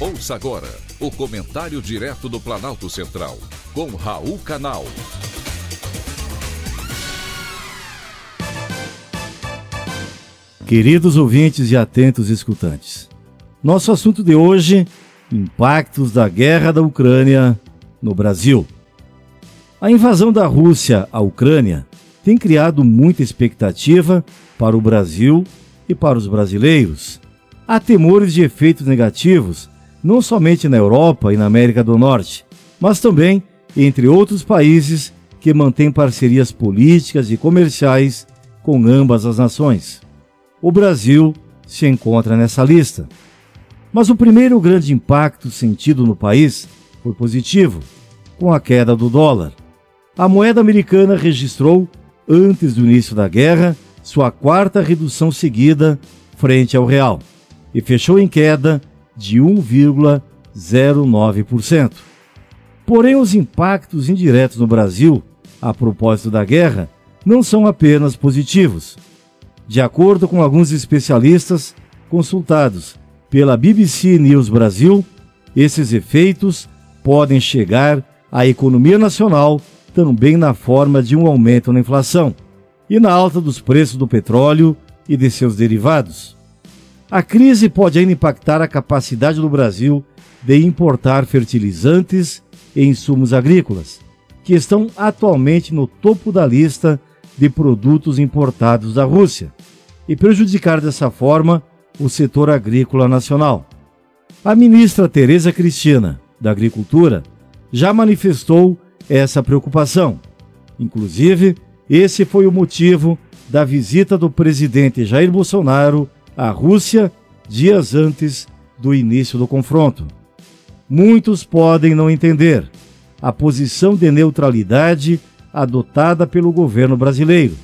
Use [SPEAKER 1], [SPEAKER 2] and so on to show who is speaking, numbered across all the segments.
[SPEAKER 1] Ouça agora o comentário direto do Planalto Central, com Raul Canal.
[SPEAKER 2] Queridos ouvintes e atentos escutantes, nosso assunto de hoje: impactos da guerra da Ucrânia no Brasil. A invasão da Rússia à Ucrânia tem criado muita expectativa para o Brasil e para os brasileiros. Há temores de efeitos negativos não somente na Europa e na América do Norte, mas também entre outros países que mantêm parcerias políticas e comerciais com ambas as nações. O Brasil se encontra nessa lista. Mas o primeiro grande impacto sentido no país foi positivo, com a queda do dólar. A moeda americana registrou, antes do início da guerra, sua quarta redução seguida frente ao real e fechou em queda de 1,09%. Porém, os impactos indiretos no Brasil, a propósito da guerra, não são apenas positivos. De acordo com alguns especialistas consultados pela BBC News Brasil, esses efeitos podem chegar à economia nacional também na forma de um aumento na inflação e na alta dos preços do petróleo e de seus derivados. A crise pode ainda impactar a capacidade do Brasil de importar fertilizantes e insumos agrícolas, que estão atualmente no topo da lista de produtos importados da Rússia, e prejudicar dessa forma o setor agrícola nacional. A ministra Tereza Cristina, da Agricultura, já manifestou essa preocupação. Inclusive, esse foi o motivo da visita do presidente Jair Bolsonaro a Rússia dias antes do início do confronto. Muitos podem não entender a posição de neutralidade adotada pelo governo brasileiro,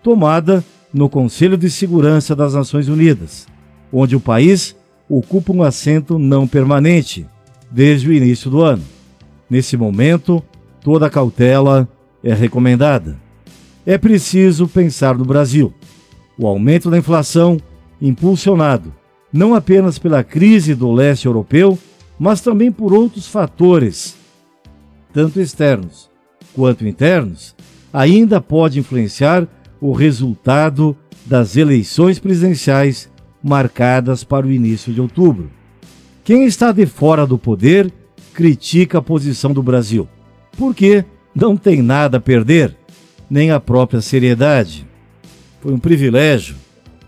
[SPEAKER 2] tomada no Conselho de Segurança das Nações Unidas, onde o país ocupa um assento não permanente desde o início do ano. Nesse momento, toda cautela é recomendada. É preciso pensar no Brasil. O aumento da inflação impulsionado não apenas pela crise do leste europeu, mas também por outros fatores, tanto externos quanto internos, ainda pode influenciar o resultado das eleições presidenciais marcadas para o início de outubro. Quem está de fora do poder critica a posição do Brasil, porque não tem nada a perder, nem a própria seriedade. Foi um privilégio